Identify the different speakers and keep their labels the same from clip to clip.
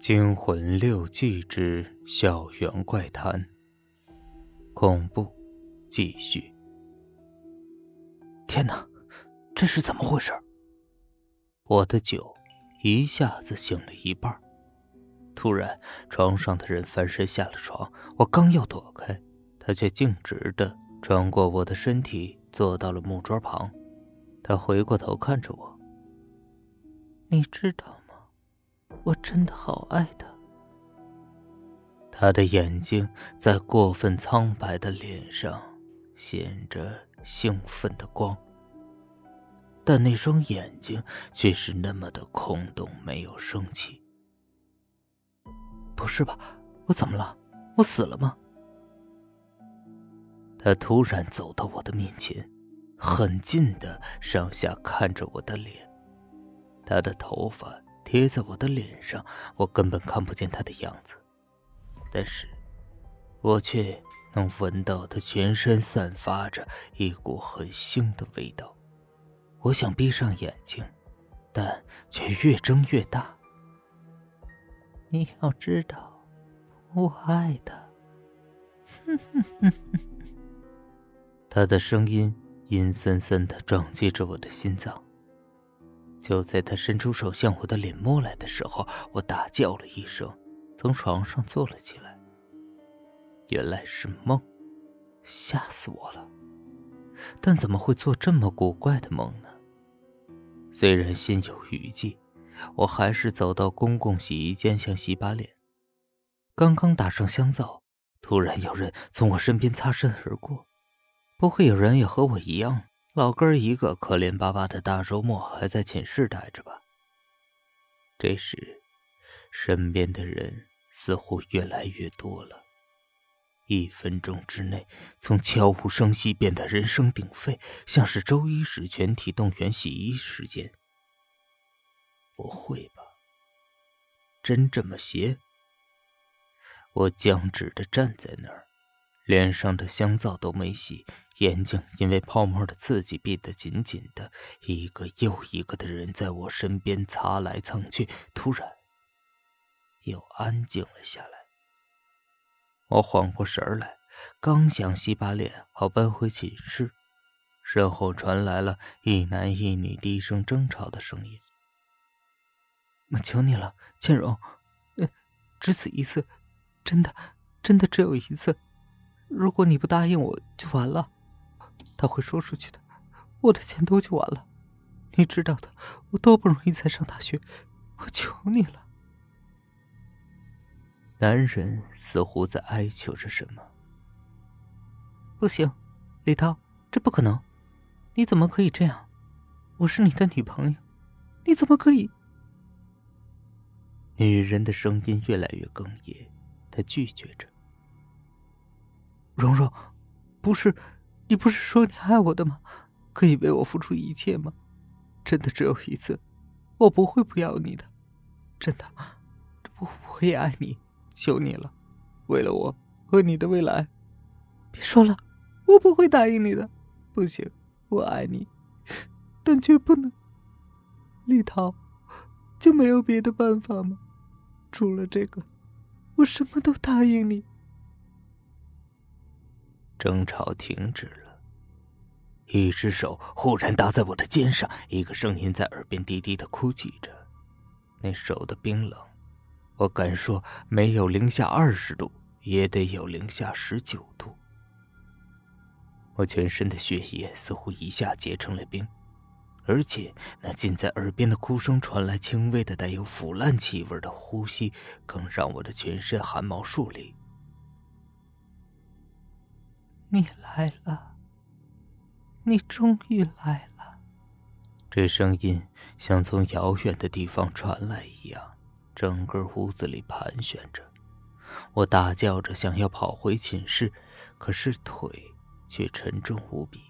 Speaker 1: 惊魂六记之校园怪谈，恐怖继续。
Speaker 2: 天哪，这是怎么回事？
Speaker 1: 我的酒一下子醒了一半。突然，床上的人翻身下了床，我刚要躲开，他却径直的穿过我的身体，坐到了木桌旁。他回过头看着我：“
Speaker 2: 你知道。”我真的好爱他。
Speaker 1: 他的眼睛在过分苍白的脸上显着兴奋的光，但那双眼睛却是那么的空洞，没有生气。
Speaker 2: 不是吧？我怎么了？我死了吗？
Speaker 1: 他突然走到我的面前，很近的上下看着我的脸，他的头发。贴在我的脸上，我根本看不见他的样子，但是，我却能闻到他全身散发着一股很腥的味道。我想闭上眼睛，但却越睁越大。
Speaker 2: 你要知道，我爱他。哼哼哼哼。
Speaker 1: 他的声音阴森森的撞击着我的心脏。就在他伸出手向我的脸摸来的时候，我大叫了一声，从床上坐了起来。原来是梦，吓死我了！但怎么会做这么古怪的梦呢？虽然心有余悸，我还是走到公共洗衣间想洗把脸。刚刚打上香皂，突然有人从我身边擦身而过。不会有人也和我一样？老哥一个可怜巴巴的大周末还在寝室待着吧？这时，身边的人似乎越来越多了。一分钟之内，从悄无声息变得人声鼎沸，像是周一时全体动员洗衣时间。不会吧？真这么邪？我僵直的站在那儿，脸上的香皂都没洗。眼睛因为泡沫的刺激闭得紧紧的，一个又一个的人在我身边擦来蹭去，突然又安静了下来。我缓过神来，刚想洗把脸好搬回寝室，身后传来了一男一女低声争吵的声音：“
Speaker 2: 我求你了，倩蓉，只此一次，真的，真的只有一次，如果你不答应我，就完了。”他会说出去的，我的钱都就完了。你知道的，我多不容易才上大学，我求你了。
Speaker 1: 男人似乎在哀求着什么。
Speaker 2: 不行，李涛，这不可能！你怎么可以这样？我是你的女朋友，你怎么可以？
Speaker 1: 女人的声音越来越哽咽，她拒绝着。
Speaker 2: 蓉蓉，不是。你不是说你爱我的吗？可以为我付出一切吗？真的只有一次，我不会不要你的，真的，我我也爱你，求你了，为了我和你的未来，别说了，我不会答应你的，不行，我爱你，但却不能。立涛，就没有别的办法吗？除了这个，我什么都答应你。
Speaker 1: 争吵停止了，一只手忽然搭在我的肩上，一个声音在耳边低低的哭泣着。那手的冰冷，我敢说没有零下二十度，也得有零下十九度。我全身的血液似乎一下结成了冰，而且那近在耳边的哭声传来轻微的带有腐烂气味的呼吸，更让我的全身汗毛竖立。
Speaker 2: 你来了，你终于来了。
Speaker 1: 这声音像从遥远的地方传来一样，整个屋子里盘旋着。我大叫着想要跑回寝室，可是腿却沉重无比。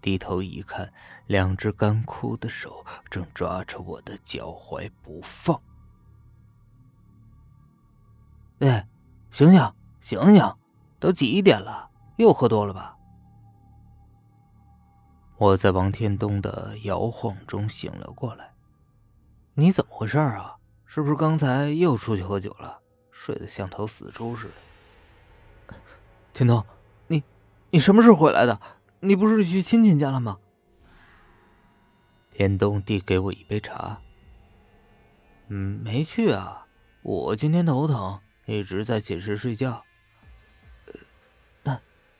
Speaker 1: 低头一看，两只干枯的手正抓着我的脚踝不放。哎，醒醒，醒醒，都几点了？又喝多了吧？我在王天东的摇晃中醒了过来。你怎么回事啊？是不是刚才又出去喝酒了，睡得像头死猪似
Speaker 2: 的？天东，你你什么时候回来的？你不是去亲戚家了吗？
Speaker 1: 天东递给我一杯茶。嗯，没去啊，我今天头疼，一直在寝室睡觉。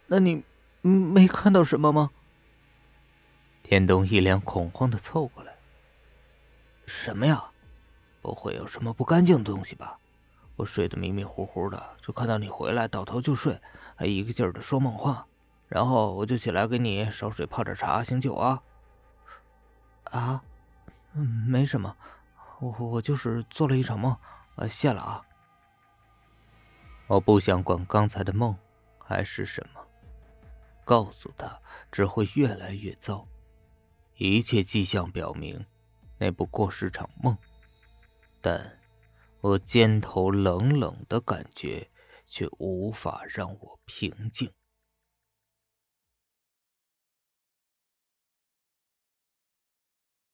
Speaker 2: 那，你没看到什么吗？
Speaker 1: 天东一脸恐慌的凑过来。什么呀？不会有什么不干净的东西吧？我睡得迷迷糊糊的，就看到你回来，倒头就睡，还一个劲儿的说梦话，然后我就起来给你烧水泡点茶醒酒啊。
Speaker 2: 啊，没什么，我我就是做了一场梦，呃，谢了啊。
Speaker 1: 我不想管刚才的梦还是什么，告诉他只会越来越糟。一切迹象表明，那不过是场梦，但我肩头冷冷的感觉却无法让我平静。